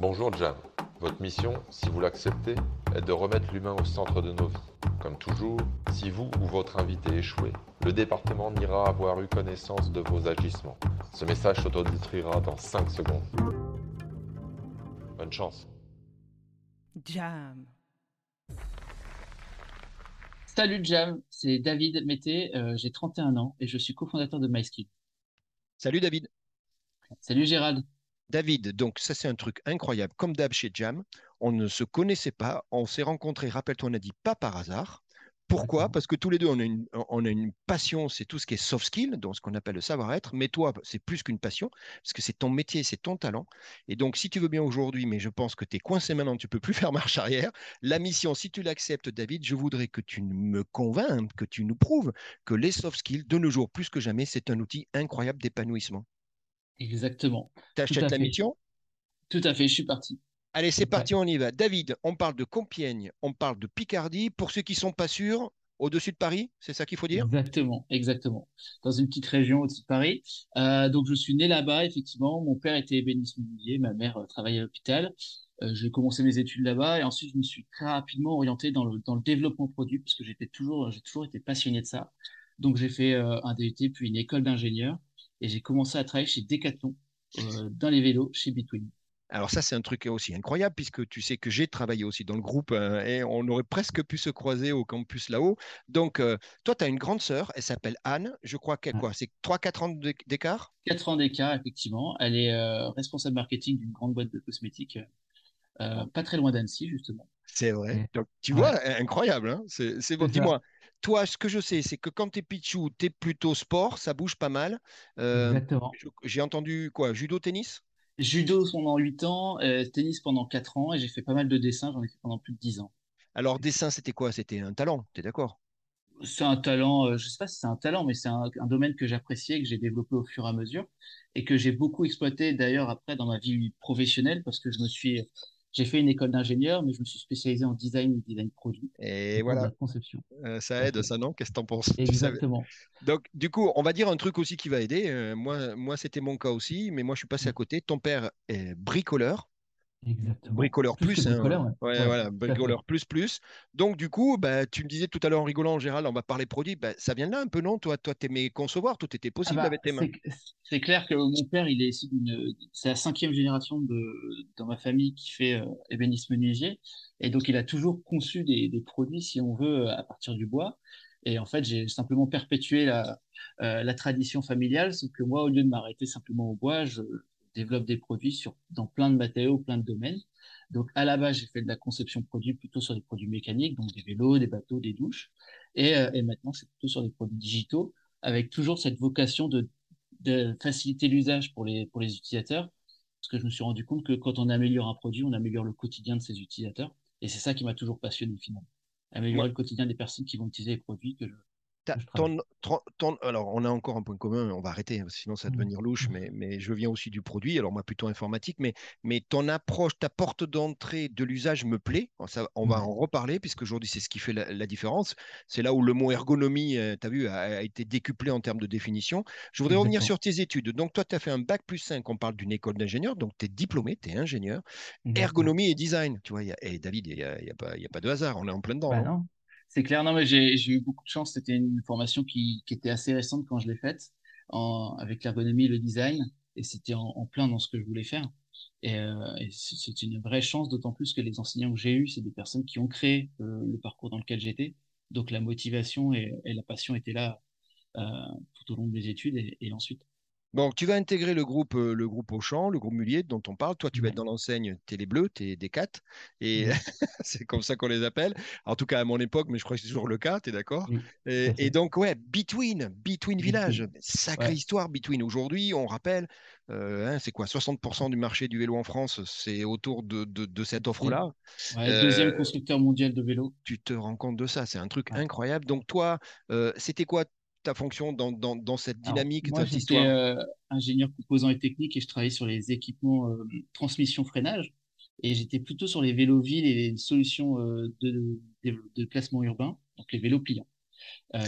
Bonjour Jam. Votre mission, si vous l'acceptez, est de remettre l'humain au centre de nos vies. Comme toujours, si vous ou votre invité échouez, le département n'ira avoir eu connaissance de vos agissements. Ce message s'autodétruira dans 5 secondes. Bonne chance. Jam. Salut Jam, c'est David Mété, euh, j'ai 31 ans et je suis cofondateur de MySkill. Salut David. Salut Gérald. David, donc ça c'est un truc incroyable. Comme d'hab chez Jam, on ne se connaissait pas, on s'est rencontrés, rappelle-toi, on a dit pas par hasard. Pourquoi? Parce que tous les deux, on a une, on a une passion, c'est tout ce qui est soft skill, donc ce qu'on appelle le savoir-être. Mais toi, c'est plus qu'une passion, parce que c'est ton métier, c'est ton talent. Et donc, si tu veux bien aujourd'hui, mais je pense que tu es coincé maintenant, tu peux plus faire marche arrière, la mission, si tu l'acceptes, David, je voudrais que tu me convainques, que tu nous prouves que les soft skills, de nos jours, plus que jamais, c'est un outil incroyable d'épanouissement. Exactement. Tu achètes la mission? Tout à fait, je suis parti. Allez, c'est parti, on y va. David, on parle de Compiègne, on parle de Picardie. Pour ceux qui ne sont pas sûrs, au-dessus de Paris, c'est ça qu'il faut dire? Exactement, exactement. Dans une petite région au-dessus de Paris. Euh, donc, je suis né là-bas, effectivement. Mon père était ébéniste menuisier, ma mère euh, travaillait à l'hôpital. Euh, j'ai commencé mes études là-bas et ensuite, je me suis très rapidement orienté dans le, dans le développement produit parce que j'étais toujours, j'ai toujours été passionné de ça. Donc, j'ai fait un DUT puis une école d'ingénieur et j'ai commencé à travailler chez Decathlon dans les vélos chez Between. Alors ça, c'est un truc aussi incroyable puisque tu sais que j'ai travaillé aussi dans le groupe euh, et on aurait presque pu se croiser au campus là-haut. Donc, euh, toi, tu as une grande sœur, elle s'appelle Anne. Je crois qu'elle, quoi, c'est 3-4 ans d'écart? 4 ans d'écart, effectivement. Elle est euh, responsable marketing d'une grande boîte de cosmétiques, pas très loin d'Annecy, justement. C'est vrai. Donc, tu vois, incroyable. Hein c'est bon. Dis-moi, toi, ce que je sais, c'est que quand tu es pitchou, tu es plutôt sport, ça bouge pas mal. Exactement. J'ai entendu quoi Judo, tennis? Judo pendant 8 ans, euh, tennis pendant 4 ans et j'ai fait pas mal de dessins, j'en ai fait pendant plus de 10 ans. Alors, dessin, c'était quoi? C'était un talent, tu es d'accord? C'est un talent, euh, je sais pas si c'est un talent, mais c'est un, un, domaine que j'appréciais, que j'ai développé au fur et à mesure et que j'ai beaucoup exploité d'ailleurs après dans ma vie professionnelle parce que je me suis j'ai fait une école d'ingénieur, mais je me suis spécialisé en design et design produit. Et voilà. conception. Euh, ça aide, ça non? Qu'est-ce que tu en penses Exactement. Donc, du coup, on va dire un truc aussi qui va aider. Euh, moi, moi c'était mon cas aussi, mais moi, je suis passé à côté. Ton père est bricoleur. Exactement. Bricoleur plus, hein. ouais. voilà, bricoleur plus plus. Donc du coup, bah, tu me disais tout à l'heure en rigolant, en général, on va parler produit, bah, ça vient de là un peu, non? Toi, toi, t'aimais concevoir, tout était possible ah bah, avec tes mains. C'est clair que mon père, il est issu d'une, c'est la cinquième génération de dans ma famille qui fait euh, ébénisme menuisier, et donc il a toujours conçu des, des, produits, si on veut, à partir du bois. Et en fait, j'ai simplement perpétué la, euh, la tradition familiale, sauf que moi, au lieu de m'arrêter simplement au bois, je, développe des produits sur, dans plein de matériaux, plein de domaines. Donc, à la base, j'ai fait de la conception produit plutôt sur des produits mécaniques, donc des vélos, des bateaux, des douches. Et, euh, et maintenant, c'est plutôt sur des produits digitaux, avec toujours cette vocation de, de faciliter l'usage pour les, pour les utilisateurs. Parce que je me suis rendu compte que quand on améliore un produit, on améliore le quotidien de ses utilisateurs. Et c'est ça qui m'a toujours passionné finalement. Améliorer le quotidien des personnes qui vont utiliser les produits que je, alors, on a encore un point commun, on va arrêter, hein, sinon ça va mmh. devenir louche, mmh. mais, mais je viens aussi du produit, alors moi plutôt informatique, mais, mais ton approche, ta porte d'entrée de l'usage me plaît. Ça, on va en reparler, puisque aujourd'hui c'est ce qui fait la, différence. C'est là où le mot ergonomie, euh, tu as vu, a, été décuplé en termes de définition. Je voudrais revenir sur tes études. Donc, toi, tu as fait un bac plus 5, on parle d'une école d'ingénieur, donc tu es diplômé, tu es ingénieur. Ergonomie et design, tu vois, et David, il n'y a, y a, pas, a, pas de hasard, on est en plein dedans. Bah hein. C'est clair, non, mais j'ai eu beaucoup de chance. C'était une formation qui, était assez récente quand je l'ai faite, avec l'ergonomie et le design, et c'était en, plein dans ce que je voulais faire. Et, euh, c'est une vraie chance, d'autant plus que les enseignants que j'ai eus, c'est des personnes qui ont créé euh, le parcours dans lequel j'étais. Donc la motivation et, la passion étaient là euh, tout au long des études et ensuite. Bon, tu vas intégrer le groupe, euh, le groupe Auchan, le groupe Mulier dont on parle. Toi, tu vas être dans l'enseigne Télé Bleu, t'es des 4 et c'est comme ça qu'on les appelle. En tout cas, à mon époque, mais je crois que c'est toujours le cas, tu es d'accord et, donc, ouais, Between, Between Village, sacrée histoire Between. Aujourd'hui, on rappelle, euh, hein, c'est quoi? 60% du marché du vélo en France, c'est autour de, de, cette offre-là. deuxième euh, constructeur mondial de vélo. Tu te rends compte de ça, c'est un truc incroyable. Donc, toi, c'était quoi ta fonction dans, dans, dans cette dynamique, Alors, moi, histoire? euh, ingénieur composant et technique et je travaillais sur les équipements euh, transmission-freinage. Et j'étais plutôt sur les vélos villes et les solutions euh, de, de, de, classement urbain, donc les vélos pliants. Donc,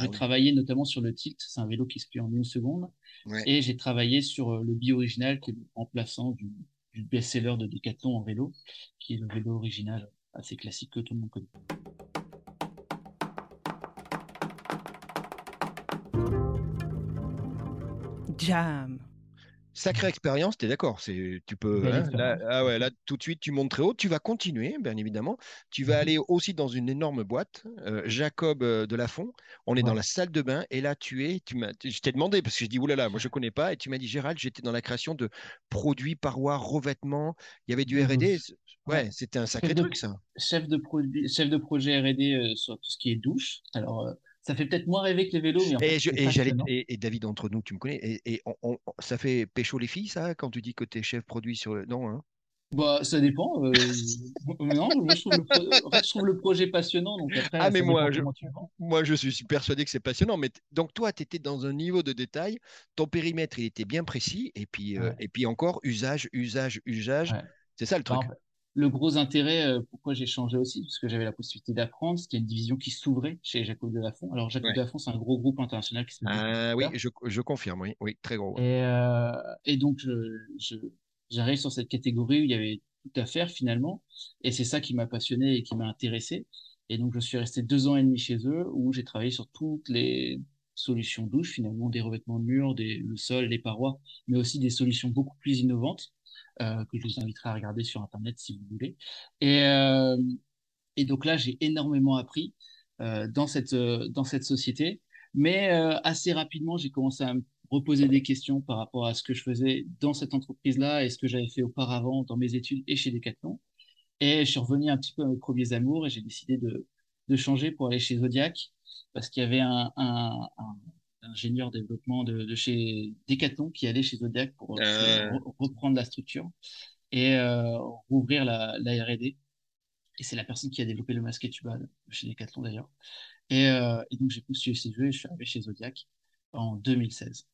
j'ai ah, travaillé notamment sur le tilt, c'est un vélo qui se plie en une seconde. Ouais. Et j'ai travaillé sur le bi-original, qui est le remplaçant du, du best-seller de Decathlon en vélo, qui est le vélo original assez classique que tout le monde connaît. Jam. Sacrée expérience, tu es d'accord c'est, tu peux, hein, là, ah ouais, là, tout de suite, tu montes très haut. Tu vas continuer, bien évidemment. Tu vas Mhm. aller aussi dans une énorme boîte, euh, Jacob euh, de Lafont. On est dans la salle de bain et là, tu es, tu m'as, je t'ai demandé parce que je dis, oulala, moi, je connais pas. Et tu m'as dit, Gérald, j'étais dans la création de produits, parois, revêtements. Il y avait du De R&D. Ouais, Ouais. c'était un sacré Chef de, truc, ça. chef de, produit, chef de projet R&D euh, sur tout ce qui est douche. Alors, euh, ça fait peut-être moins rêver que les vélos, mais Et, je- c'est et j'allais, passionnant. et, et David, entre nous, tu me connais. Et, et on- on- ça fait pécho les filles, ça, quand tu dis que tu es chef produit sur le. Non, hein? Bah, ça dépend. euh, non, moi, je trouve le, pro- en fait, je trouve le projet passionnant, donc après, Ah, mais moi, je, moi, je suis persuadé que c'est passionnant. Mais t- donc, toi, tu étais dans un niveau de détail, ton périmètre, il était bien précis. Et puis, euh, et puis encore, usage, usage, usage. ouais. C'est ça le Bah, truc. Le gros intérêt, euh, pourquoi j'ai changé aussi, parce que j'avais la possibilité d'apprendre, c'était une division qui s'ouvrait chez Jacob Delafont. Alors, Jacob Ouais. Delafont, c'est un gros groupe international qui se met Ah, oui, je, je confirme, oui, oui, très gros. Et, euh, et donc, j'arrive sur cette catégorie où il y avait tout à faire finalement. Et c'est ça qui m'a passionné et qui m'a intéressé. Et donc, je suis resté deux ans et demi chez eux où j'ai travaillé sur toutes les solutions douche, finalement, des revêtements de murs, des, le sol, les parois, mais aussi des solutions beaucoup plus innovantes euh, que je vous inviterai à regarder sur Internet si vous voulez. Et, euh, et donc là, j'ai énormément appris euh, dans cette, dans cette société. Mais assez rapidement, j'ai commencé à me reposer des questions par rapport à ce que je faisais dans cette entreprise-là et ce que j'avais fait auparavant dans mes études et chez Decathlon. Et je suis revenu un petit peu à mes premiers amours et j'ai décidé de, de changer pour aller chez Zodiac parce qu'il y avait un ingénieur développement de, de chez Decathlon qui allait chez Zodiac pour Euh, re- reprendre la structure et euh, rouvrir la, la R&D. Et c'est la personne qui a développé le masque Tuba chez Decathlon d'ailleurs. Et, euh, et donc j'ai postulé chez eux et je suis arrivé chez Zodiac en 2016.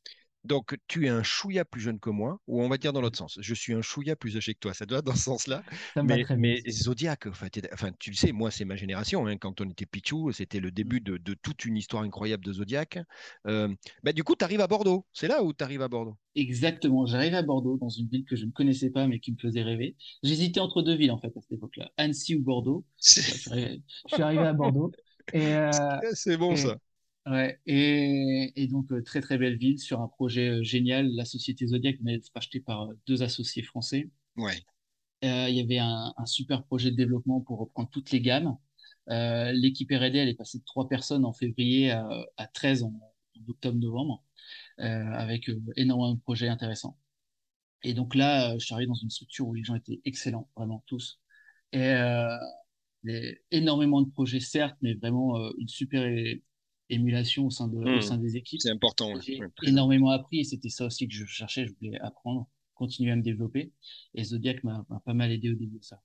Donc, tu es un chouïa plus jeune que moi, ou on va dire dans l'autre sens. Je suis un chouïa plus âgé que toi. Ça doit être dans ce sens-là? Mais, mais Zodiac, enfin, enfin, tu le sais, moi, c'est ma génération. hein. quand on était Pichou, c'était le début de, de toute une histoire incroyable de Zodiac. Euh, bah, du coup, tu arrives à Bordeaux. C'est là où tu arrives à Bordeaux? Exactement, j'arrive à Bordeaux, dans une ville que je ne connaissais pas mais qui me faisait rêver. J'hésitais entre deux villes en fait à cette époque-là, Annecy ou Bordeaux. Je, suis arrivé, à Bordeaux. Euh, C'est bon, et, ça. Ouais, et, et donc, euh, très très belle ville sur un projet euh, génial. La société Zodiac venait d'être rachetée par euh, deux associés français. Ouais. Euh, il y avait un, un super projet de développement pour reprendre toutes les gammes. Euh, L'équipe R&D, elle est passée de trois personnes en février à, à 13 en, en octobre-novembre, euh, avec énormément de projets intéressants. Et donc là, je suis arrivé dans une structure où les gens étaient excellents, vraiment tous. Et euh, énormément de projets, certes, mais vraiment euh, une super émulation au sein, de, au Hmm. sein des équipes. C'est important. Ouais. J'ai Ouais, énormément appris et c'était ça aussi que je cherchais, je voulais apprendre, continuer à me développer. Et Zodiac m'a m'a pas mal aidé au début de ça.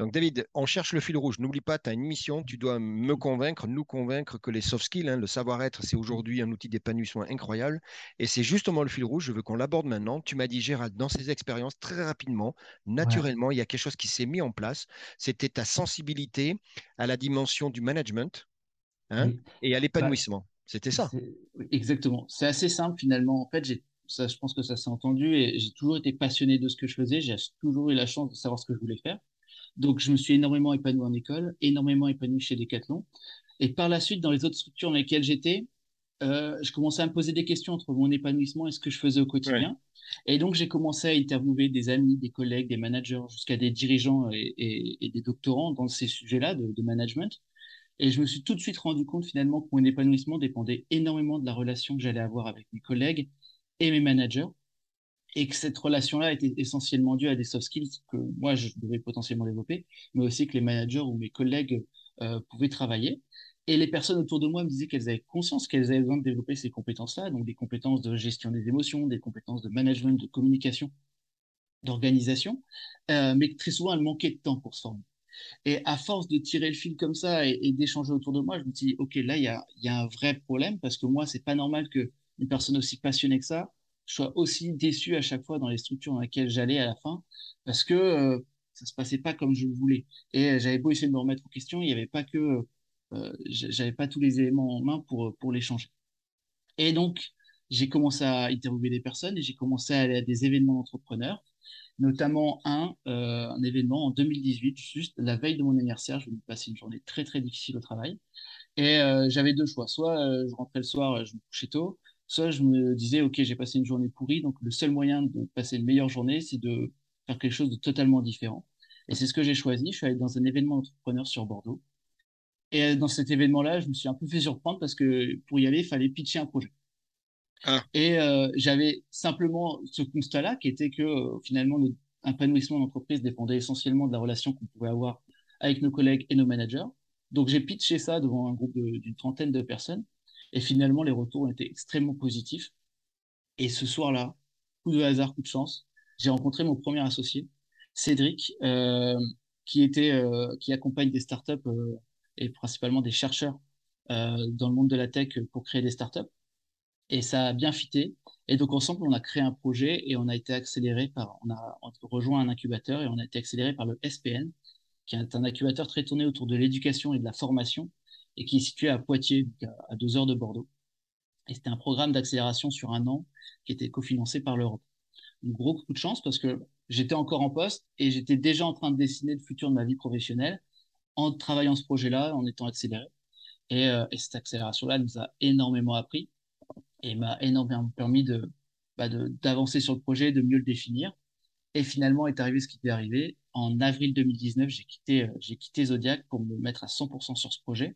Donc, David, on cherche le fil rouge. N'oublie pas, tu as une mission. Tu dois me convaincre, nous convaincre que les soft skills, hein, le savoir-être, c'est aujourd'hui un outil d'épanouissement incroyable. Et c'est justement le fil rouge. Je veux qu'on l'aborde maintenant. Tu m'as dit, Gérald, dans ces expériences, très rapidement, naturellement, il y a quelque chose qui s'est mis en place. C'était ta sensibilité à la dimension du management hein, Oui. et à Bah, l'épanouissement. C'était ça. exactement. C'est assez simple finalement. En fait, j'ai, ça, je pense que ça s'est entendu et j'ai toujours été passionné de ce que je faisais. J'ai toujours eu la chance de savoir ce que je voulais faire. Donc, je me suis énormément épanoui en école, énormément épanoui chez Decathlon. Et par la suite, dans les autres structures dans lesquelles j'étais, euh, je commençais à me poser des questions entre mon épanouissement et ce que je faisais au Ouais. quotidien. Et donc, j'ai commencé à interviewer des amis, des collègues, des managers, jusqu'à des dirigeants et, et- et des doctorants dans ces sujets-là de, de management. Et je me suis tout de suite rendu compte finalement que mon épanouissement dépendait énormément de la relation que j'allais avoir avec mes collègues et mes managers. Et que cette relation-là était essentiellement due à des soft skills que moi, je devais potentiellement développer, mais aussi que les managers ou mes collègues euh, pouvaient travailler. Et les personnes autour de moi me disaient qu'elles avaient conscience qu'elles avaient besoin de développer ces compétences-là, donc des compétences de gestion des émotions, des compétences de management, de communication, d'organisation, euh, mais que très souvent, elles manquaient de temps pour se former. Et à force de tirer le fil comme ça et, d'échanger autour de moi, je me dit, OK, là, il y a, un vrai problème parce que moi, c'est pas normal que une personne aussi passionnée que ça soit aussi déçue à chaque fois dans les structures dans lesquelles j'allais à la fin parce que euh, ça se passait pas comme je le voulais. Et j'avais beau essayer de me remettre en question, il n'y avait pas que, euh, j'avais pas tous les éléments en main pour, pour les. Et donc, j'ai commencé à interviewer des personnes et j'ai commencé à aller à des événements d'entrepreneurs notamment un, un événement en 2018, juste la veille de mon anniversaire. Je venais de passer une journée très très difficile au travail. Et j'avais deux choix. Soit je rentrais le soir, je me couchais tôt, soit je me disais, OK, j'ai passé une journée pourrie, donc le seul moyen de passer une meilleure journée, c'est de faire quelque chose de totalement différent. Et c'est ce que j'ai choisi. Je suis allé dans un événement entrepreneur sur Bordeaux. Et euh, dans cet événement-là, je me suis un peu fait surprendre parce que pour y aller, il fallait pitcher un projet. Ah. Et euh, j'avais simplement ce constat-là qui était que euh, finalement, notre épanouissement d'entreprise dépendait essentiellement de la relation qu'on pouvait avoir avec nos collègues et nos managers. Donc j'ai pitché ça devant un groupe d'une trentaine de personnes. Et finalement, les retours ont été extrêmement positifs. Et ce soir-là, coup de hasard, coup de chance, j'ai rencontré mon premier associé, Cédric, euh, qui, accompagne des startups et principalement des chercheurs dans le monde de la tech pour créer des startups. Et ça a bien fité. Et donc ensemble, on a créé un projet et on a été accéléré par, on a, rejoint un incubateur et on a été accéléré par le SPN, qui est un incubateur très tourné autour de l'éducation et de la formation et qui est situé à Poitiers, à deux heures de Bordeaux. Et c'était un programme d'accélération sur un an qui était cofinancé par l'Europe. Un gros coup de chance parce que j'étais encore en poste et j'étais déjà en train de dessiner le futur de ma vie professionnelle en travaillant ce projet-là, en étant accéléré. Et, euh, et cette accélération-là nous a énormément appris et m'a énormément permis bah, de, d'avancer sur le projet, de mieux le définir. Et finalement est arrivé ce qui est arrivé. En avril 2019, j'ai quitté, euh, j'ai quitté Zodiac pour me mettre à 100% sur ce projet.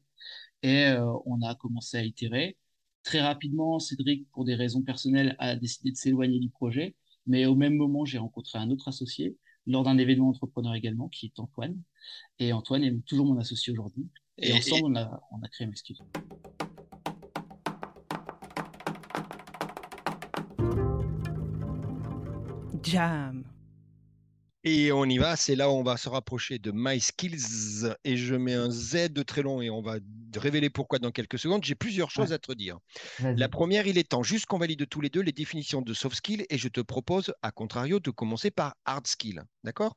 Et euh, on a commencé à itérer. Très rapidement, Cédric, pour des raisons personnelles, a décidé de s'éloigner du projet. Mais au même moment, j'ai rencontré un autre associé lors d'un événement entrepreneur également, qui est Antoine. Et Antoine est toujours mon associé aujourd'hui. Et, ensemble, On, a, on a créé Mesquite. Jam. Et on y va, c'est là où on va se rapprocher de My Skills et je mets un Z de très long et on va révéler pourquoi dans quelques secondes. J'ai plusieurs choses à te dire. La première, il est temps juste qu'on valide tous les deux les définitions de soft skill et je te propose, à contrario, de commencer par hard skill. D'accord?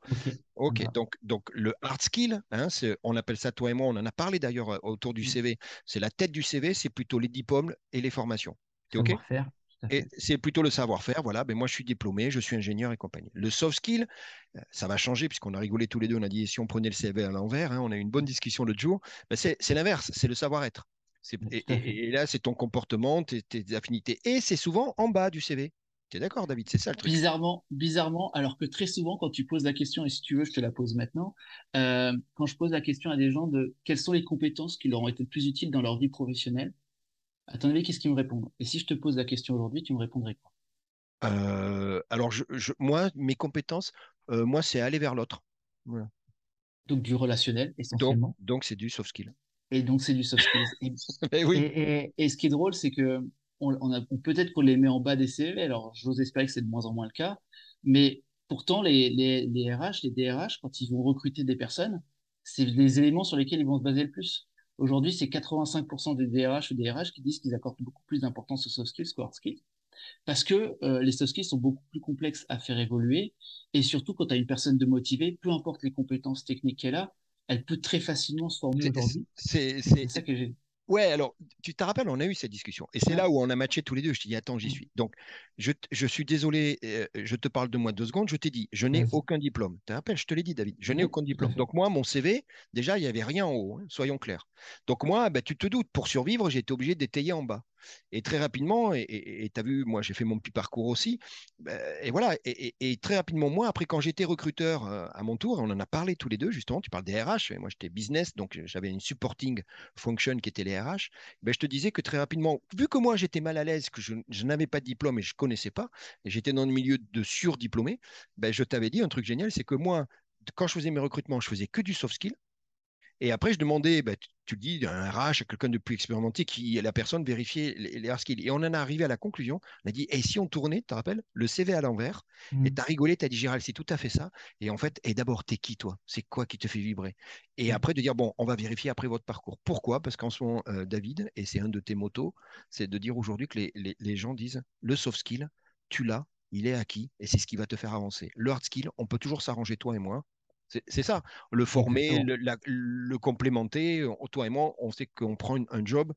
Ok, donc, donc le hard skill, hein, on appelle ça toi et moi, on en a parlé d'ailleurs euh, autour du mmh. CV. C'est la tête du CV, c'est plutôt les diplômes et les formations. ok? Et c'est plutôt le savoir-faire. Voilà, ben moi je suis diplômé, je suis ingénieur et compagnie. Le soft skill, euh, ça va changer puisqu'on a rigolé tous les deux. On a dit si on prenait le CV à l'envers, hein, on a eu une bonne discussion l'autre jour. Ben, c'est l'inverse, c'est le savoir-être. Et, là, c'est ton comportement, tes, affinités. Et c'est souvent en bas du CV. Tu es d'accord, David? C'est ça le truc. Bizarrement, bizarrement, alors que très souvent, quand tu poses la question, et si tu veux, je te la pose maintenant, euh, quand je pose la question à des gens de quelles sont les compétences qui leur ont été le plus utiles dans leur vie professionnelle, à ton avis, qu'est-ce qu'ils me répondent Et si je te pose la question aujourd'hui, tu me répondrais quoi? Euh, Alors, je, moi, mes compétences, euh, moi, c'est aller vers l'autre. Donc, du relationnel, essentiellement. Donc, c'est du soft skill. Et donc, c'est du soft skills. et, oui. et, ce qui est drôle, c'est que on, a, peut-être qu'on les met en bas des CV. Alors, j'ose espérer que c'est de moins en moins le cas. Mais pourtant, les, les, les RH, les DRH, quand ils vont recruter des personnes, c'est les éléments sur lesquels ils vont se baser le plus. Aujourd'hui, c'est 85% des DRH ou DRH qui disent qu'ils accordent beaucoup plus d'importance aux soft skills qu'aux hard skills. Parce que euh, les soft skills sont beaucoup plus complexes à faire évoluer. Et surtout, quand tu as une personne de motivée, peu importe les compétences techniques qu'elle a, elle peut très facilement se former aujourd'hui. C'est ça que j'ai. Ouais, alors, tu te rappelles, on a eu cette discussion. Et c'est là où on a matché tous les deux. Je t'ai dit, attends, j'y mm. suis. Donc, je, je suis désolé, euh, je te parle de moi deux secondes. Je t'ai dit, je n'ai aucun diplôme. Tu te rappelles, je te l'ai dit, David, je n'ai aucun diplôme. Donc, moi, mon CV, déjà, il n'y avait rien en haut, hein, soyons clairs. Donc, moi, bah, tu te doutes, pour survivre, j'ai été obligé d'étayer en bas. Et très rapidement, et tu as vu, moi j'ai fait mon petit parcours aussi, bah, et voilà, et, très rapidement, moi, après quand j'étais recruteur euh, à mon tour, on en a parlé tous les deux, justement, tu parles des RH, moi j'étais business, donc j'avais une supporting function qui était les RH, ben, je te disais que très rapidement, vu que moi j'étais mal à l'aise, que je, n'avais pas de diplôme et je ne connaissais pas, et j'étais dans le milieu de surdiplômés, ben, je t'avais dit un truc génial, c'est que moi, quand je faisais mes recrutements, je faisais que du soft skill. Et après, je demandais, bah, tu, le dis, un RH, quelqu'un de plus expérimenté, qui la personne vérifiait les, hard skills. Et on en est arrivé à la conclusion. On a dit, et si on tournait, tu te rappelles, le CV à l'envers, et mmh. tu as rigolé, tu as dit, Gérald, c'est tout à fait ça. Et en fait, et d'abord, t'es qui, toi? C'est quoi qui te fait vibrer? Et mmh. après, de dire, bon, on va vérifier après votre parcours. Pourquoi? Parce qu'en ce moment, euh, David, et c'est un de tes motos, c'est de dire aujourd'hui que les, les gens disent, le soft skill, tu l'as, il est acquis et c'est ce qui va te faire avancer. Le hard skill, on peut toujours s'arranger toi et moi. C'est ça, le former, le, complémenter. Toi et moi, on sait qu'on prend un job.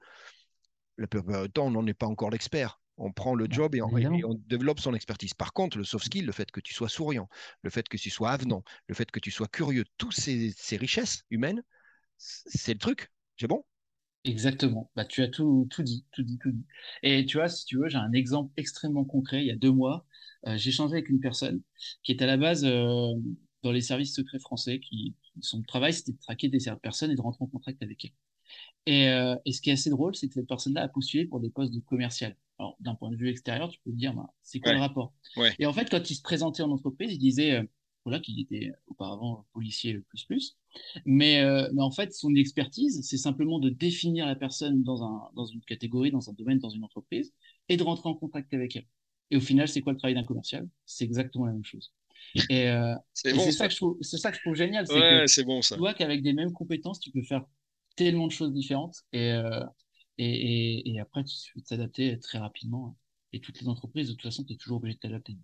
La plupart du temps, on n'en est pas encore l'expert. On prend le job et on, et on, développe son expertise. Par contre, le soft skill, le fait que tu sois souriant, le fait que tu sois avenant, le fait que tu sois curieux, toutes ces, ces richesses humaines, c'est le truc. C'est bon? Exactement. Bah, tu as tout, tout dit, tout dit, tout dit. Et tu vois, si tu veux, j'ai un exemple extrêmement concret. Il y a deux mois, euh, j'ai changé avec une personne qui est à la base euh, dans les services secrets français, qui, son travail, c'était de traquer des personnes et de rentrer en contact avec elles. Et, euh, et ce qui est assez drôle, c'est que cette personne-là a postulé pour des postes de commercial. Alors, d'un point de vue extérieur, tu peux te dire, bah, c'est quoi le rapport? Ouais. Et en fait, quand il se présentait en entreprise, il disait, voilà, qu'il était auparavant policier plus plus. Mais, euh, mais en fait, son expertise, c'est simplement de définir la personne dans, un, dans une catégorie, dans un domaine, dans une entreprise, et de rentrer en contact avec elle. Et au final, c'est quoi le travail d'un commercial? C'est exactement la même chose. Et, euh, c'est bon, ça, que je trouve, ça que je trouve génial. C'est ouais, c'est bon ça. Tu vois qu'avec des mêmes compétences, tu peux faire tellement de choses différentes. Et, euh, et, et, et, après, tu suffit de s'adapter très rapidement. Et toutes les entreprises, de toute façon, tu es toujours obligé de t'adapter.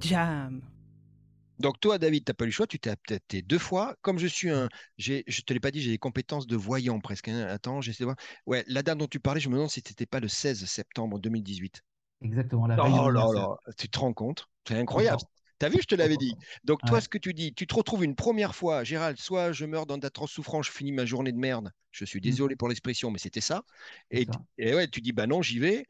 Jam. Donc toi, David, tu n'as pas eu le choix, tu t'es adapté deux fois. Comme je suis un, je ne te l'ai pas dit, j'ai des compétences de voyant presque. Hein. Attends, j'essaie de voir. Ouais, la date dont tu parlais, je me demande si ce n'était pas le 16 septembre 2018. Exactement, la. Oh là là, tu te rends compte? C'est incroyable. Tu as vu, je te l'avais dit. Donc toi, ce que tu dis, tu te retrouves une première fois, Gérald, soit je meurs dans d'atroces souffrances, je finis ma journée de merde. Je suis mmh. désolé pour l'expression, mais c'était ça. Et, ça. et ouais, tu dis, bah non, j'y vais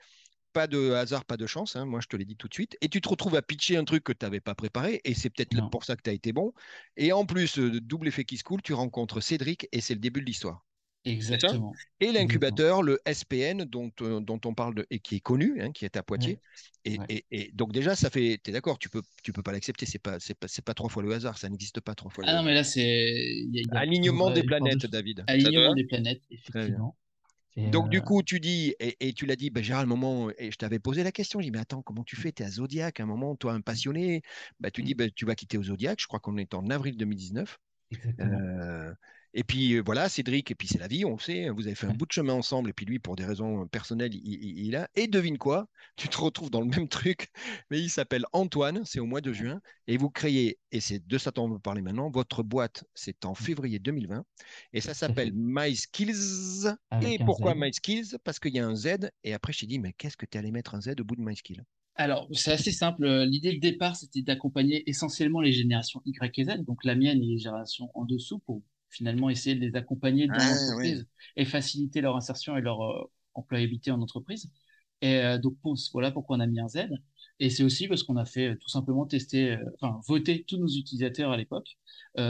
pas de hasard, pas de chance, hein, moi je te l'ai dit tout de suite, et tu te retrouves à pitcher un truc que tu n'avais pas préparé, et c'est peut-être pour ça que tu as été bon. Et en plus, euh, double effet qui se coule, tu rencontres Cédric, et c'est le début de l'histoire. Exactement. Et l'incubateur, le SPN, dont, euh, dont on parle, de, et qui est connu, hein, qui est à Poitiers. Et, et, et, donc déjà, ça fait, tu es d'accord, tu peux, tu peux pas l'accepter, c'est pas, c'est pas, pas trois fois le hasard, ça n'existe pas trois fois le ah hasard. non, mais là, c'est... Alignement des planètes, David. Alignement des planètes, effectivement. Donc, du euh, coup, tu dis, et, tu l'as dit, ben, Gérald, un moment, et je t'avais posé la question, je dis, mais attends, comment tu fais? Tu es à Zodiac, un moment, toi, un passionné, bah, tu dis, bah, tu vas quitter au Zodiac, je crois qu'on est en avril 2019. Euh, et puis euh, voilà, Cédric, et puis c'est la vie, on le sait, vous avez fait un bout de chemin ensemble, et puis lui, pour des raisons personnelles, il, il, il, a. Et devine quoi Tu te retrouves dans le même truc, mais il s'appelle Antoine, c'est au mois de juin, et vous créez, et c'est de ça dont on veut parler maintenant, votre boîte, c'est en février 2020, et ça s'appelle My Skills. et pourquoi My Skills Parce qu'il y a un Z, et après je t'ai dit, mais qu'est-ce que tu allais mettre un Z au bout de My Skills alors, c'est assez simple. L'idée de départ, c'était d'accompagner essentiellement les générations Y et Z, donc la mienne et les générations en dessous, pour finalement essayer de les accompagner dans ah, l'entreprise et faciliter leur insertion et leur euh, employabilité en entreprise. Et euh, donc, voilà pourquoi on a mis un Z. Et c'est aussi parce qu'on a fait euh, tout simplement tester, enfin, voter tous nos utilisateurs à l'époque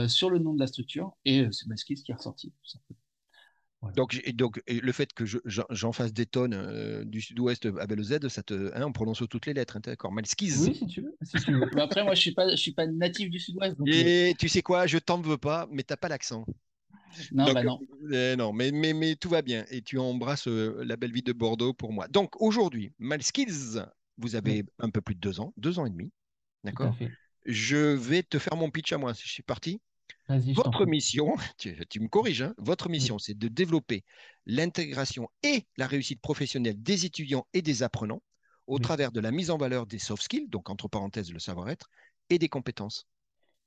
sur le nom de la structure et c'est Maskis qui est ressorti, tout simplement. Donc, et donc le fait que j'en fasse des tonnes du sud-ouest avec le Z, ça te, hein, on prononce toutes les lettres, hein, d'accord Malskiz. Oui, si tu veux. Si tu veux. mais après, moi, je suis pas, je suis pas natif du sud-ouest. Et tu sais quoi, je t'en veux pas, mais t'as pas l'accent. Non, bah non. Euh, non, mais, mais, mais tout va bien et tu embrasses la belle vie de Bordeaux pour moi. Donc aujourd'hui, Malskiz, vous avez un peu plus de deux ans, deux ans et demi, d'accord? Je vais te faire mon pitch à moi. Je suis parti. Votre mission, tu, me corriges, hein, votre mission, c'est de développer l'intégration et la réussite professionnelle des étudiants et des apprenants au travers de la mise en valeur des soft skills, donc entre parenthèses le savoir-être, et des compétences.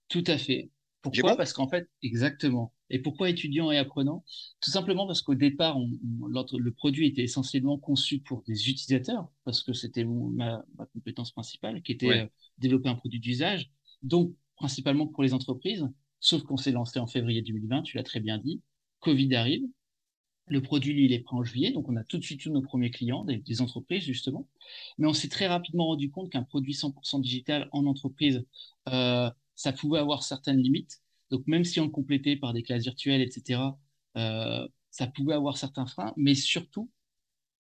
Tout à fait. Pourquoi? Parce qu'en fait, exactement. Et pourquoi étudiants et apprenants? Tout simplement parce qu'au départ, le produit était essentiellement conçu pour des utilisateurs, parce que c'était ma, compétence principale, qui était euh, développer un produit d'usage, donc principalement pour les entreprises. Sauf qu'on s'est lancé en février 2020, tu l'as très bien dit. Covid arrive. Le produit, lui, il est prêt en juillet. Donc, on a tout de suite tous nos premiers clients, des, entreprises, justement. Mais on s'est très rapidement rendu compte qu'un produit 100% digital en entreprise, euh, ça pouvait avoir certaines limites. Donc, même si on le complétait par des classes virtuelles, etc., euh, ça pouvait avoir certains freins. Mais surtout,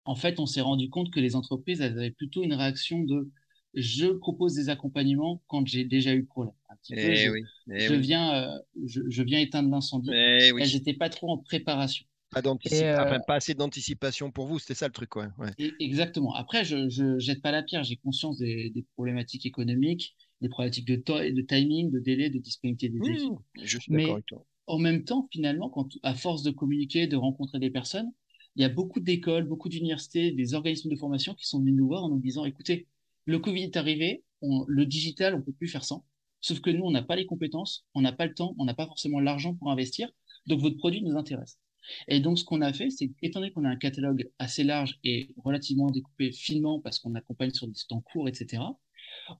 en fait, on s'est rendu compte que les entreprises, elles avaient plutôt une réaction de je propose des accompagnements quand j'ai déjà eu problème. Eh je, oui, eh je viens, euh, je, je, viens éteindre l'incendie. Eh oui. N'étaient pas trop en préparation. Pas, euh... enfin, pas assez d'anticipation pour vous, c'était ça le truc. Ouais. ouais. exactement. Après, je ne jette pas la pierre, j'ai conscience des, des, problématiques économiques, des problématiques de, de, timing, de délai, de disponibilité des équipes. Je suis Mais avec toi. en même temps, finalement, quand, à force de communiquer, de rencontrer des personnes, il y a beaucoup d'écoles, beaucoup d'universités, des organismes de formation qui sont venus nous voir en nous disant, écoutez, le Covid est arrivé, le digital, on peut plus faire sans. Sauf que nous, on n'a pas les compétences, on n'a pas le temps, on n'a pas forcément l'argent pour investir. Donc votre produit nous intéresse. Et donc ce qu'on a fait, c'est étant donné qu'on a un catalogue assez large et relativement découpé finement parce qu'on accompagne sur des temps courts, etc.,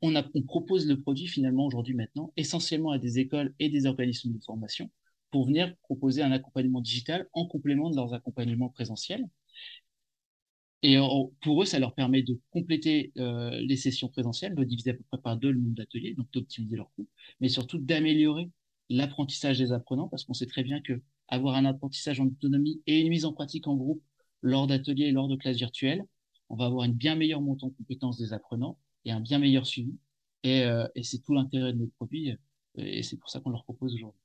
on propose le produit finalement aujourd'hui maintenant essentiellement à des écoles et des organismes de formation pour venir proposer un accompagnement digital en complément de leurs accompagnements présentiels. Et pour eux, ça leur permet de compléter euh, les sessions présentielles, de diviser à peu près par deux le nombre d'ateliers, donc d'optimiser leur coût, mais surtout d'améliorer l'apprentissage des apprenants, parce qu'on sait très bien que avoir un apprentissage en autonomie et une mise en pratique en groupe lors d'ateliers et lors de classes virtuelles, on va avoir une bien meilleure montée en compétences des apprenants et un bien meilleur suivi. Et, euh, et c'est tout l'intérêt de notre produit, euh, et c'est pour ça qu'on leur propose aujourd'hui.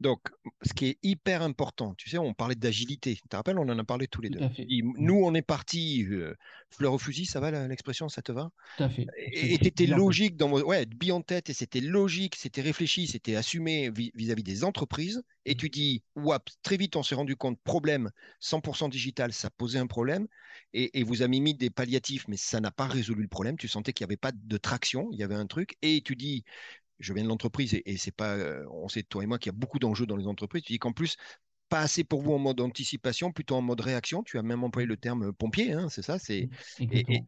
Donc, ce qui est hyper important, tu sais, on parlait d'agilité. Tu te rappelles, on en a parlé tous les deux. nous, on est parti euh, fleur au fusil, ça va l'expression, ça te va? Tout à fait. Et tu étais logique dans ouais, bien en tête, et c'était logique, c'était réfléchi, c'était assumé vis-à-vis des entreprises. Et tu dis, wap, très vite, on s'est rendu compte, problème, 100% digital, ça posait un problème. Et, et vous avez mis des palliatifs, mais ça n'a pas résolu le problème. Tu sentais qu'il n'y avait pas de traction, il y avait un truc. Et tu dis, je viens de l'entreprise et, c'est pas, euh, on sait toi et moi qu'il y a beaucoup d'enjeux dans les entreprises. Tu dis qu'en plus, pas assez pour vous en mode anticipation, plutôt en mode réaction. Tu as même employé le terme pompier, hein, c'est ça. C'est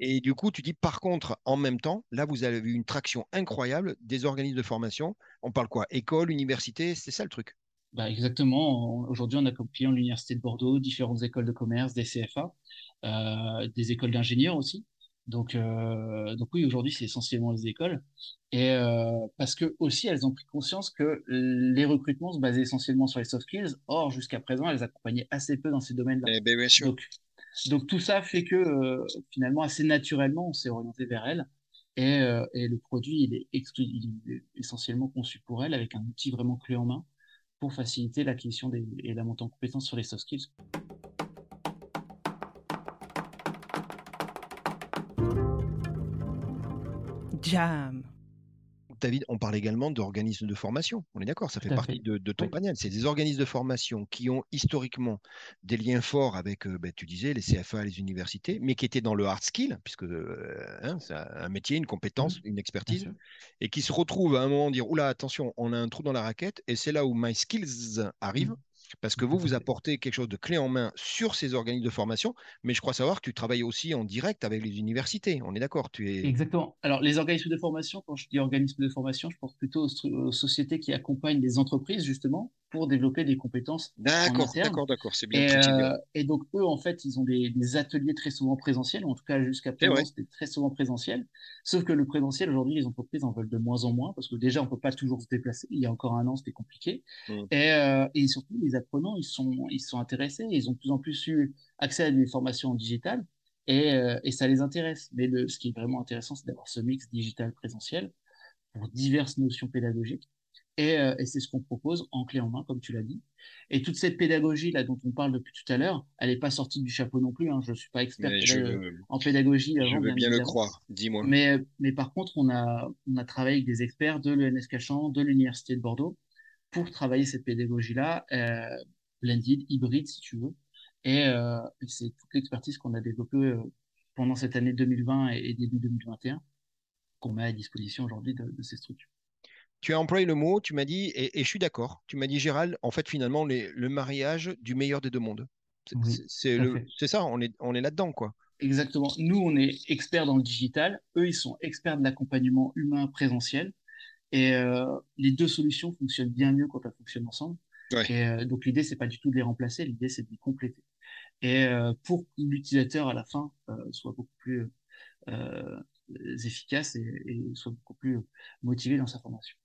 et, du coup, tu dis par contre, en même temps, là, vous avez eu une traction incroyable des organismes de formation. On parle quoi École, université, c'est ça le truc? Bah exactement. Aujourd'hui, on a client l'université de Bordeaux, différentes écoles de commerce, des CFA, euh, des écoles d'ingénieurs aussi. Donc, euh, donc oui, aujourd'hui, c'est essentiellement les écoles. Et euh, parce que aussi, elles ont pris conscience que les recrutements se basaient essentiellement sur les soft skills. Or, jusqu'à présent, elles accompagnaient assez peu dans ces domaines-là. Eh ben, donc, donc, tout ça fait que euh, finalement, assez naturellement, on s'est orienté vers elles. Et, euh, et, le produit, il est, il est, essentiellement conçu pour elles, avec un outil vraiment clé en main pour faciliter l'acquisition et la montée en compétences sur les soft skills. Jam. David, on parle également d'organismes de formation. On est d'accord, ça fait partie de, ton panel. C'est des organismes de formation qui ont historiquement des liens forts avec, euh, ben, tu disais, les CFA, les universités, mais qui étaient dans le hard skill, puisque euh, hein, c'est un métier, une compétence, mmh. une expertise, et qui se retrouvent à un moment dire, oula, attention, on a un trou dans la raquette, et c'est là où My Skills arrive. Mmh. Parce que vous, vous apportez quelque chose de clé en main sur ces organismes de formation, mais je crois savoir que tu travailles aussi en direct avec les universités. On est d'accord tu es... Exactement. Alors, les organismes de formation, quand je dis organismes de formation, je pense plutôt aux, sociétés qui accompagnent les entreprises, justement, pour développer des compétences. D'accord, d'accord, d'accord. C'est bien. Et, euh, et, donc, eux, en fait, ils ont des, ateliers très souvent présentiels, en tout cas jusqu'à présent, c'était très souvent présentiel. Sauf que le présentiel, aujourd'hui, les entreprises en veulent de moins en moins, parce que déjà, on ne peut pas toujours se déplacer. Il y a encore un an, c'était compliqué. Mmh. Et, euh, et surtout, les apprenants, ils sont, ils sont intéressés, ils ont de plus en plus eu accès à des formations digitales et, euh, et ça les intéresse. Mais le, ce qui est vraiment intéressant, c'est d'avoir ce mix digital-présentiel pour diverses notions pédagogiques. Et, euh, et c'est ce qu'on propose en clé en main, comme tu l'as dit. Et toute cette pédagogie-là dont on parle depuis tout à l'heure, elle n'est pas sortie du chapeau non plus. Hein. Je ne suis pas expert euh, en pédagogie. je veux bien, le croire, dis-moi. Mais, mais par contre, on a, on a travaillé avec des experts de l'ENS Cachan, de l'Université de Bordeaux, pour travailler cette pédagogie-là, euh, blended, hybride si tu veux. Et euh, c'est toute l'expertise qu'on a développée euh, pendant cette année 2020 et, début 2021 qu'on met à disposition aujourd'hui de, ces structures. Tu as employé le mot, tu m'as dit, et, je suis d'accord, tu m'as dit Gérald, en fait finalement le mariage du meilleur des deux mondes. C'est ça, on est, on est là-dedans quoi. Exactement. Nous, on est experts dans le digital. Eux, ils sont experts de l'accompagnement humain présentiel. Et euh, les deux solutions fonctionnent bien mieux quand elles fonctionnent ensemble. Et euh, donc l'idée, c'est pas du tout de les remplacer, l'idée, c'est de les compléter. Et euh, pour que l'utilisateur, à la fin, soit beaucoup plus efficace et, soit beaucoup plus motivé dans sa formation.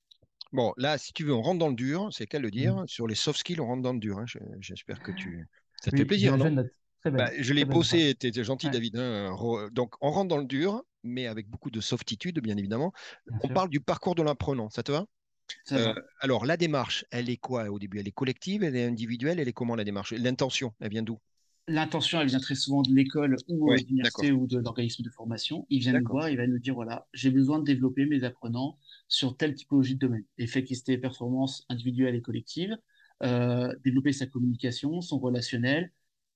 Bon, là, si tu veux, on rentre dans le dur, c'est qu'à le dire. Mmh. Sur les soft skills, on rentre dans le dur. Hein. J'espère que tu. Ça te fait plaisir, non? bah, je l'ai bossé, tu es gentil, David. Hein. Donc, on rentre dans le dur, mais avec beaucoup de softitude, bien évidemment. on parle du parcours de l'apprenant, ça te va? Euh, alors, la démarche, elle est quoi au début? Elle est collective, elle est individuelle, elle est comment la démarche? L'intention, elle vient d'où? L'intention, elle vient très souvent de l'école ou de l'université ou de l'organisme de formation. Il vient nous voir, il va nous dire voilà, j'ai besoin de développer mes apprenants sur telle typologie de domaine. Effectivité, performance individuelle et collective, euh, développer sa communication, son relationnel,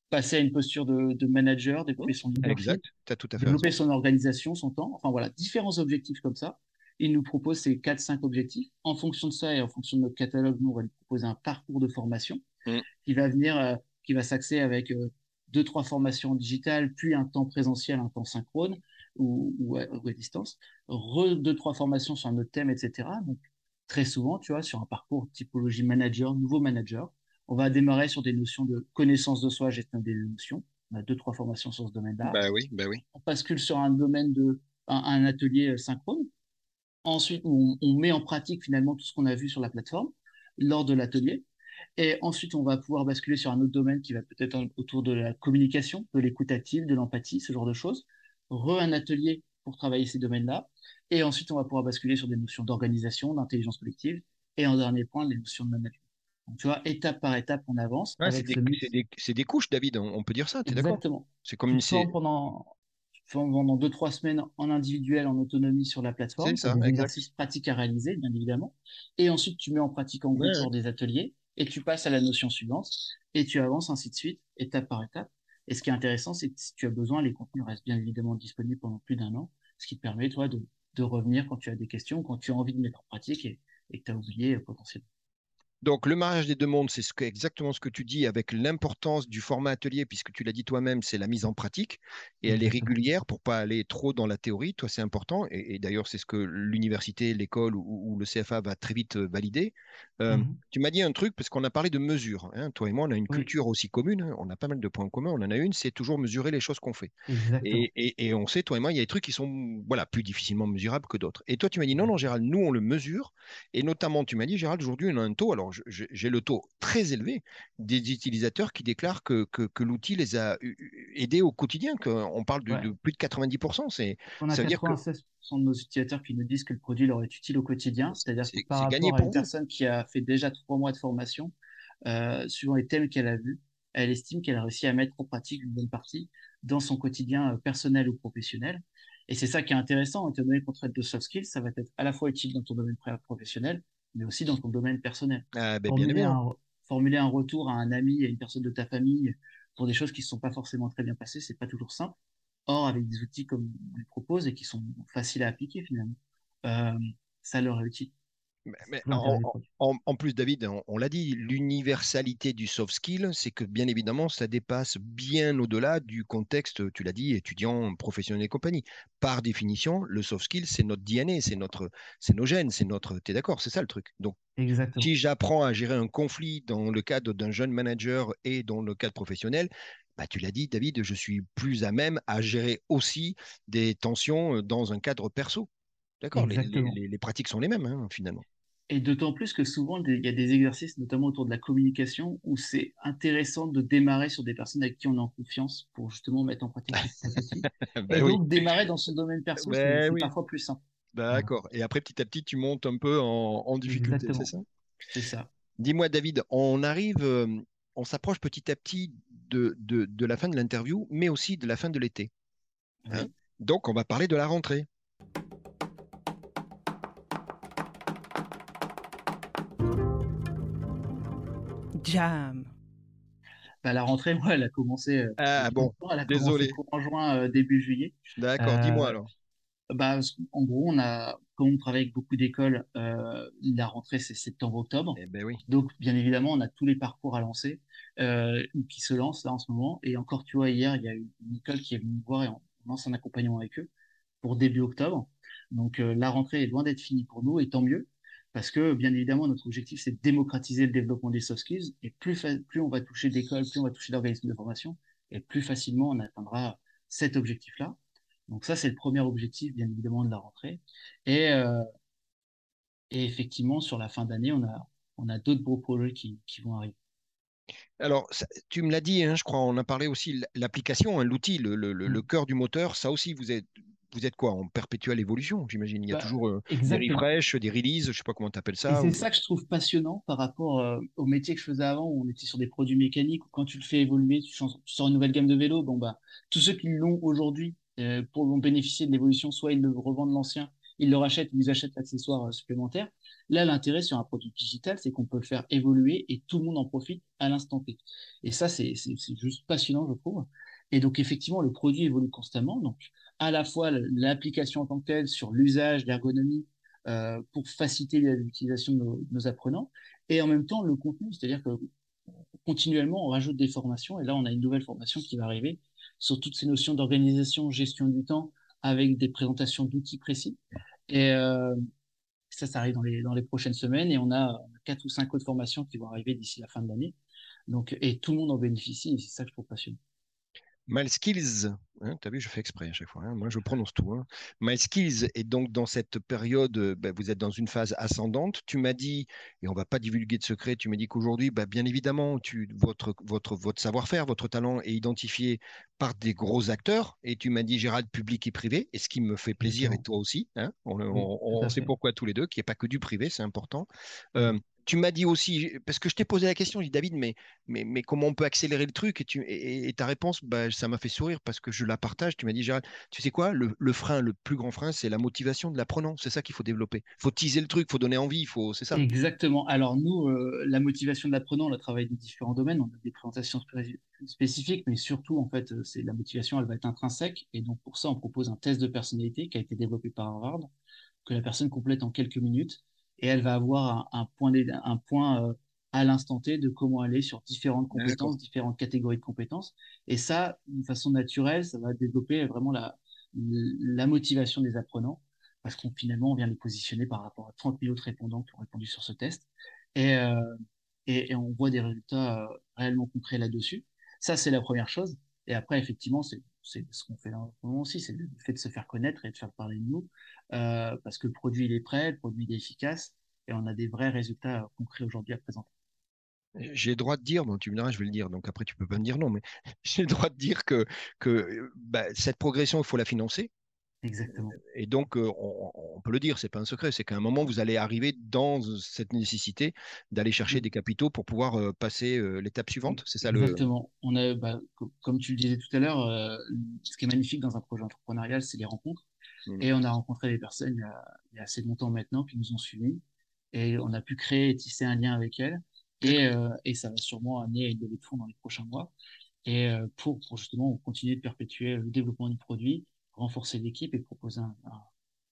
passer à une posture de, manager, développer son leadership, tout à fait développer son organisation, son temps. Enfin voilà, différents objectifs comme ça. Il nous propose ces 4-5 objectifs. En fonction de ça et en fonction de notre catalogue, nous, on va lui proposer un parcours de formation mm. qui va venir, euh, qui va s'axer avec euh, deux, trois formations digitales, puis un temps présentiel, un temps synchrone ou, ou, à, distance, re, deux, trois formations sur un autre thème, etc. Donc, très souvent, tu vois, sur un parcours typologie manager, nouveau manager, on va démarrer sur des notions de connaissance de soi, gestion des émotions. On a deux, trois formations sur ce domaine-là. Bah oui, bah oui. On bascule sur un domaine de un, atelier euh, synchrone. Ensuite, on, on, met en pratique finalement tout ce qu'on a vu sur la plateforme lors de l'atelier. Et ensuite, on va pouvoir basculer sur un autre domaine qui va peut-être autour de la communication, de l'écoute active, de l'empathie, ce genre de choses. Re un atelier pour travailler ces domaines-là. Et ensuite, on va pouvoir basculer sur des notions d'organisation, d'intelligence collective. Et en dernier point, les notions de management. Donc, tu vois, étape par étape, on avance. c'est des, des, couches, David, on peut dire ça, tu es d'accord? Exactement. C'est comme une pendant, pendant deux, trois semaines en individuel, en autonomie sur la plateforme. C'est des exercices pratiques à réaliser, bien évidemment. Et ensuite, tu mets en pratique en groupe sur des ateliers et tu passes à la notion suivante et tu avances ainsi de suite, étape par étape. Et ce qui est intéressant, c'est que si tu as besoin, les contenus restent bien évidemment disponibles pendant plus d'un an, ce qui te permet, toi, de, de, revenir quand tu as des questions, quand tu as envie de mettre en pratique et, et que tu as oublié euh, potentiellement. Donc, le mariage des deux mondes, c'est ce que, exactement ce que tu dis avec l'importance du format atelier, puisque tu l'as dit toi-même, c'est la mise en pratique et elle est régulière pour pas aller trop dans la théorie. Toi, c'est important. Et, d'ailleurs, c'est ce que l'université, l'école ou, le CFA va très vite euh, valider. Euh, mmh tu m'as dit un truc, parce qu'on a parlé de mesure. Hein. Toi et moi, on a une culture aussi commune. Hein. On a pas mal de points communs. On en a une, c'est toujours mesurer les choses qu'on fait. Et, et, on sait, toi et moi, il y a des trucs qui sont voilà, plus difficilement mesurables que d'autres. Et toi, tu m'as dit non, non, Gérald, nous, on le mesure. Et notamment, tu m'as dit, Gérald, aujourd'hui, on a un taux. Alors, j'ai le taux très élevé des utilisateurs qui déclarent que, que, l'outil les a aidés au quotidien, qu'on parle de, plus de 90%. C'est, on a 96% de nos utilisateurs qui nous disent que le produit leur est utile au quotidien, c'est-à-dire que par rapport à une personne qui a fait déjà trois mois de formation, euh, suivant les thèmes qu'elle a vus, elle estime qu'elle a réussi à mettre en pratique une bonne partie dans son quotidien euh, personnel ou professionnel. Et c'est ça qui est intéressant, étant donné qu'on traite de soft skills, ça va être à la fois utile dans ton domaine professionnel, mais aussi dans ton domaine personnel. Ah, ben, formuler, un, formuler, un, retour à un ami, à une personne de ta famille pour des choses qui ne sont pas forcément très bien passées, c'est pas toujours simple. Or, avec des outils comme on propose et qui sont faciles à appliquer finalement, euh, ça leur est utile. Mais, en, plus, David, on, l'a dit, l'universalité du soft skill, c'est que bien évidemment, ça dépasse bien au-delà du contexte, tu l'as dit, étudiant, professionnel et compagnie. Par définition, le soft skill, c'est notre DNA, c'est notre, c'est nos gènes, c'est notre. Tu es d'accord, c'est ça le truc. Donc, si j'apprends à gérer un conflit dans le cadre d'un jeune manager et dans le cadre professionnel, bah, tu l'as dit, David, je suis plus à même à gérer aussi des tensions dans un cadre perso. D'accord, les, les, pratiques sont les mêmes hein, finalement. Et d'autant plus que souvent, il y a des exercices, notamment autour de la communication, où c'est intéressant de démarrer sur des personnes avec qui on est en confiance pour justement mettre en pratique ben Et donc, démarrer dans son domaine perso, ben c'est parfois plus simple. D'accord. Et après, petit à petit, tu montes un peu en, difficulté, c'est ça? C'est ça. Dis-moi, David, on arrive, on s'approche petit à petit de, de, de, la fin de l'interview, mais aussi de la fin de l'été. Hein donc, on va parler de la rentrée. Jam. Bah, la rentrée, moi, elle a commencé. Euh, ah bon, elle a désolé. en juin, euh, début juillet. D'accord, dis-moi euh, alors. Bah, en gros, on a, comme on travaille avec beaucoup d'écoles, la rentrée c'est septembre-octobre. Eh ben oui. Donc, bien évidemment, on a tous les parcours à lancer qui se lancent là en ce moment. Et encore, tu vois, hier, il y a une école qui est venue me voir et on lance un accompagnement avec eux pour début octobre. Donc, la rentrée est loin d'être finie pour nous et tant mieux parce que, bien évidemment, notre objectif, c'est de démocratiser le développement des soft skills. Et plus, plus on va toucher d'écoles, plus on va toucher d'organismes de formation, et plus facilement on atteindra cet objectif-là. Donc ça, c'est le premier objectif, bien évidemment, de la rentrée. Et, euh, et effectivement, sur la fin d'année, on a, on a d'autres beaux projets qui, qui vont arriver. Alors, tu me l'as dit, hein, je crois, on a parlé aussi l'application, hein, l'outil, le, le, le, mmh. cœur du moteur. Ça aussi, vous êtes, vous êtes quoi en perpétuelle évolution, j'imagine? Il y a bah, toujours euh, des refresh, des releases, je sais pas comment tu appelles ça. c'est ça que je trouve passionnant par rapport euh, au métier que je faisais avant, où on était sur des produits mécaniques, où quand tu le fais évoluer, tu, sors une nouvelle gamme de vélos, bon bah tous ceux qui l'ont aujourd'hui euh, pour bénéficier de l'évolution, soit ils le revendent l'ancien, ils le rachètent, ils achètent l'accessoire supplémentaire. Là, l'intérêt sur un produit digital, c'est qu'on peut le faire évoluer et tout le monde en profite à l'instant T. Et ça, c'est juste passionnant, je trouve. Et donc, effectivement, le produit évolue constamment. Donc, à la fois l'application en tant que telle sur l'usage, l'ergonomie, euh, pour faciliter l'utilisation de nos, apprenants, et en même temps le contenu, c'est-à-dire que continuellement, on rajoute des formations. Et là, on a une nouvelle formation qui va arriver sur toutes ces notions d'organisation, gestion du temps, avec des présentations d'outils précis. Et euh, ça, ça arrive dans les, prochaines semaines. Et on a quatre ou cinq autres formations qui vont arriver d'ici la fin de l'année. Et tout le monde en bénéficie. Et c'est ça que je trouve passionnant. MySkills, hein, tu as vu, je fais exprès à chaque fois. Hein, moi, je prononce tout. Hein. MySkills est donc dans cette période, euh, bah, vous êtes dans une phase ascendante. Tu m'as dit, et on ne va pas divulguer de secret, tu m'as dit qu'aujourd'hui, bah, bien évidemment, tu, votre, votre, votre savoir-faire, votre talent est identifié par des gros acteurs. Et tu m'as dit, Gérald, public et privé, et ce qui me fait plaisir, et toi aussi. Hein, on, sait pourquoi tous les deux, qu'il n'y ait pas que du privé, c'est important. Euh, tu m'as dit aussi, parce que je t'ai posé la question, je dis David, mais, mais, mais comment on peut accélérer le truc? Et, ta réponse, bah, ça m'a fait sourire parce que je la partage. Tu m'as dit, Gérald, tu sais quoi, le, frein, le plus grand frein, c'est la motivation de l'apprenant. C'est ça qu'il faut développer. Il faut teaser le truc, il faut donner envie, faut, c'est ça. Exactement. Alors, nous, euh, la motivation de l'apprenant, on a travaillé dans différents domaines. On a des présentations spécifiques, mais surtout, en fait, c'est la motivation, elle va être intrinsèque. Et donc, pour ça, on propose un test de personnalité qui a été développé par Harvard, que la personne complète en quelques minutes et elle va avoir un, point, un point euh, à l'instant T de comment aller sur différentes compétences, différentes catégories de compétences. Et ça, d'une façon naturelle, ça va développer vraiment la, la motivation des apprenants, parce qu'on finalement, on vient les positionner par rapport à 30 000 autres répondants qui ont répondu sur ce test. Et, euh, et, on voit des résultats euh, réellement concrets là-dessus. Ça, c'est la première chose. Et après, effectivement, c'est ce qu'on fait en ce moment aussi, c'est le fait de se faire connaître et de faire parler de nous. Euh, parce que le produit il est prêt, le produit il est efficace et on a des vrais résultats euh, concrets aujourd'hui à présenter. J'ai le droit de dire, bon, tu me diras, je vais le dire, donc après tu peux pas me dire non, mais j'ai le droit de dire que, que bah, cette progression, il faut la financer. Exactement. Et donc, euh, on, peut le dire, c'est pas un secret, c'est qu'à un moment, vous allez arriver dans cette nécessité d'aller chercher mmh. des capitaux pour pouvoir passer l'étape suivante. C'est ça le. Exactement. On a, bah, comme tu le disais tout à l'heure, ce qui est magnifique dans un projet entrepreneurial, c'est les rencontres. Mm. Et on a rencontré des personnes il y, a, il y, a, assez longtemps maintenant qui nous ont suivis. Et on a pu créer et tisser un lien avec elles. Et, euh, et ça va sûrement amener à une levée de fonds dans les prochains mois. Et euh, pour, pour, justement continuer de perpétuer le développement du produit, renforcer l'équipe et proposer un,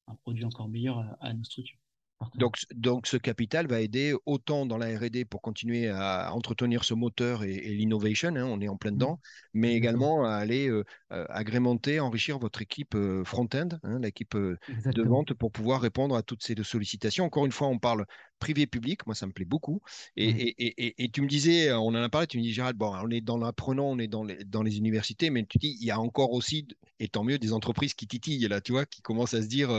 un, produit encore meilleur à, à nos structures. Donc, donc, ce capital va aider autant dans la R&D pour continuer à entretenir ce moteur et, l'innovation, hein, on est en plein mmh. dedans, mais également à aller euh, euh, agrémenter, enrichir votre équipe euh, front-end, hein, l'équipe de vente pour pouvoir répondre à toutes ces sollicitations. Encore une fois, on parle privé-public, moi ça me plaît beaucoup. Mmh. Et, et, tu me disais, on en a parlé, tu me dis Gérald, bon, on est dans l'apprenant, on est dans les, dans les universités, mais tu dis, il y a encore aussi, et tant mieux, des entreprises qui titillent là, tu vois, qui commencent à se dire.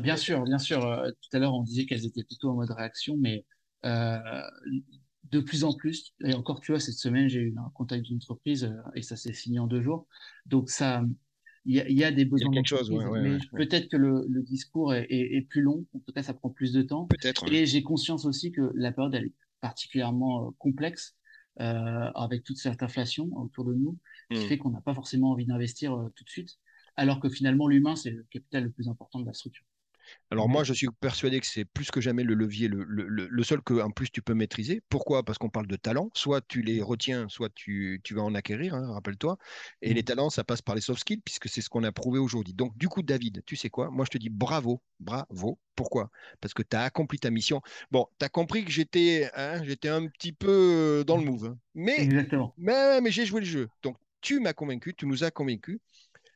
Bien, sûr, bien sûr. tout à l'heure, on disait qu'elles étaient plutôt en mode réaction, mais euh, de plus en plus, et encore, tu vois, cette semaine, j'ai eu un contact d'une entreprise euh, et ça s'est fini en deux jours. Donc, ça, il y, a des besoins. quelque chose, mais peut-être que le, discours est, plus long. En tout cas, ça prend plus de temps. Peut-être. Et j'ai conscience aussi que la période, elle est particulièrement euh, complexe. avec toute cette inflation autour de nous, qui hmm. fait qu'on n'a pas forcément envie d'investir tout de suite, alors que finalement l'humain, c'est le capital le plus important de la structure. Alors moi, je suis persuadé que c'est plus que jamais le levier, le, seul que en plus tu peux maîtriser. Pourquoi? Parce qu'on parle de talent. Soit tu les retiens, soit tu, vas en acquérir, hein, rappelle-toi. Et les mmh. talents, ça passe par les soft skills, puisque c'est ce qu'on a prouvé aujourd'hui. Donc du coup, David, tu sais quoi? Moi, je te dis bravo, bravo. Pourquoi? Parce que tu as accompli ta mission. Bon, tu as compris que j'étais hein, j'étais un petit peu dans le move. Hein. Mais, mais, mais j'ai joué le jeu. Donc tu m'as convaincu, tu nous as convaincus.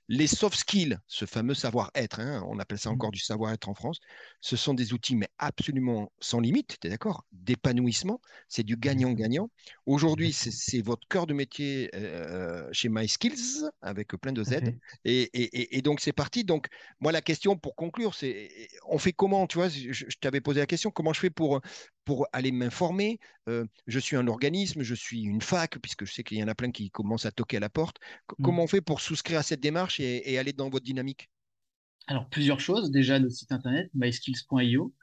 Les soft skills, ce fameux savoir-être, hein, on appelle ça mmh. encore du savoir-être en France, ce sont des outils, mais absolument sans limite, tu es d'accord? D'épanouissement, c'est du gagnant-gagnant. Aujourd'hui, c'est votre cœur de métier euh, chez MySkills, avec plein de Z. Et, donc, c'est parti. Donc, moi, la question pour conclure, c'est on fait comment? Tu vois, je, t'avais posé la question, comment je fais pour, pour aller m'informer euh, Je suis un organisme, je suis une fac, puisque je sais qu'il y en a plein qui commencent à toquer à la porte. Mmh. Comment on fait pour souscrire à cette démarche et aller dans votre dynamique? Alors, plusieurs choses. Déjà, le site internet, myskills.io,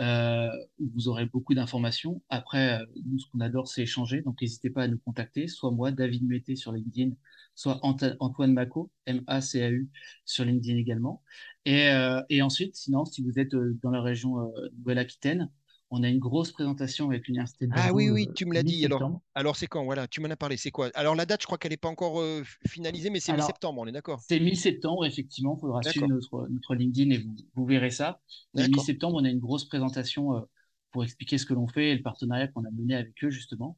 euh, où vous aurez beaucoup d'informations. Après, euh, nous, ce qu'on adore, c'est échanger. Donc, n'hésitez pas à nous contacter, soit moi, David Mété sur LinkedIn, soit Antoine Maco, M-A-C-A-U, sur LinkedIn également. Et, euh, et ensuite, sinon, si vous êtes dans la région Nouvelle-Aquitaine, on a une grosse présentation avec l'Université de Ah oui, oui, tu me l'as dit. Alors, alors c'est quand? Voilà, tu m'en as parlé. C'est quoi? Alors, la date, je crois qu'elle n'est pas encore euh, finalisée, mais c'est mi-septembre, on est d'accord? C'est mi-septembre, effectivement. Il faudra suivre notre, notre, LinkedIn et vous, verrez ça. Mi-septembre, on a une grosse présentation euh, pour expliquer ce que l'on fait et le partenariat qu'on a mené avec eux, justement.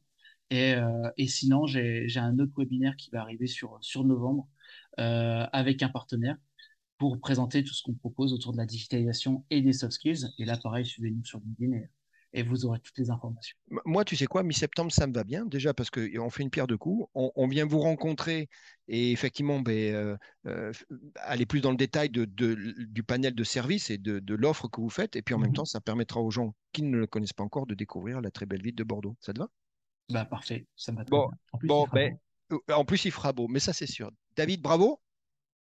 Et, euh, et sinon, j'ai j'ai un autre webinaire qui va arriver sur, sur novembre euh, avec un partenaire pour présenter tout ce qu'on propose autour de la digitalisation et des soft skills. Et là, pareil, suivez-nous sur LinkedIn et, et vous aurez toutes les informations. Moi, tu sais quoi, mi-septembre, ça me va bien, déjà parce qu'on fait une pierre de coups. On, on vient vous rencontrer et effectivement, ben, euh, euh, aller plus dans le détail de, de- du panel de services et de, de l'offre que vous faites. Et puis en même Mhm. temps, ça permettra aux gens qui ne le connaissent pas encore de découvrir la très belle ville de Bordeaux. Ça te va? Bah, parfait, ça me va Bon, bien. En plus, bon, il fera ben, beau. euh, en plus, il fera beau, mais ça, c'est sûr. David, bravo.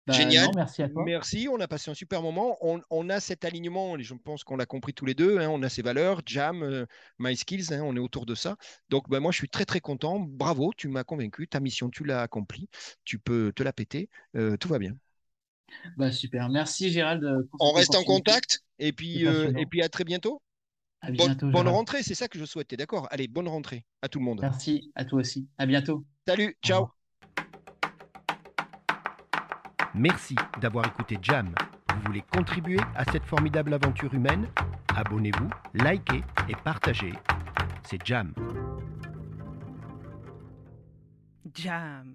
Bah, Génial. non, merci à toi. Merci, on a passé un super moment. On, on a cet alignement, et je pense qu'on l'a compris tous les deux. hein, on a ces valeurs, Jam, euh, My Skills, hein, on est autour de ça. Donc, ben, moi, je suis très, très content. Bravo, tu m'as convaincu. Ta mission, tu l'as accomplie. Tu peux te la péter. Euh, tout va bien. Bah, super. Merci Gérald euh, On reste en contact. Et puis, euh, et puis à très bientôt. À Bonne, bientôt, bonne Gérald. rentrée, c'est ça que je souhaite. T'es d'accord Allez, bonne rentrée à tout le monde. Merci à toi aussi. À bientôt. Salut, ciao. Merci d'avoir écouté Jam. Vous voulez contribuer à cette formidable aventure humaine? Abonnez-vous, likez et partagez. C'est Jam. Jam.